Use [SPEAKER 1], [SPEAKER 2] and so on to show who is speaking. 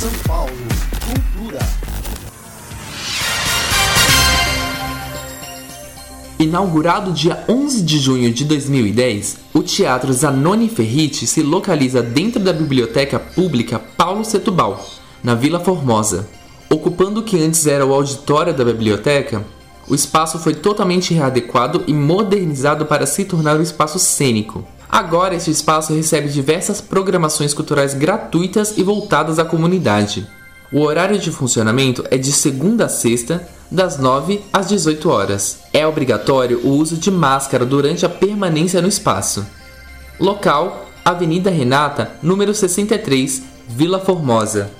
[SPEAKER 1] São Paulo, cultura.
[SPEAKER 2] Inaugurado dia 11 de junho de 2010, o Teatro Zanoni Ferriti se localiza dentro da Biblioteca Pública Paulo Setubal, na Vila Formosa. Ocupando o que antes era o auditório da biblioteca, o espaço foi totalmente readequado e modernizado para se tornar um espaço cênico. Agora, este espaço recebe diversas programações culturais gratuitas e voltadas à comunidade. O horário de funcionamento é de segunda a sexta, das 9 às 18 horas. É obrigatório o uso de máscara durante a permanência no espaço. Local: Avenida Renata, número 63, Vila Formosa.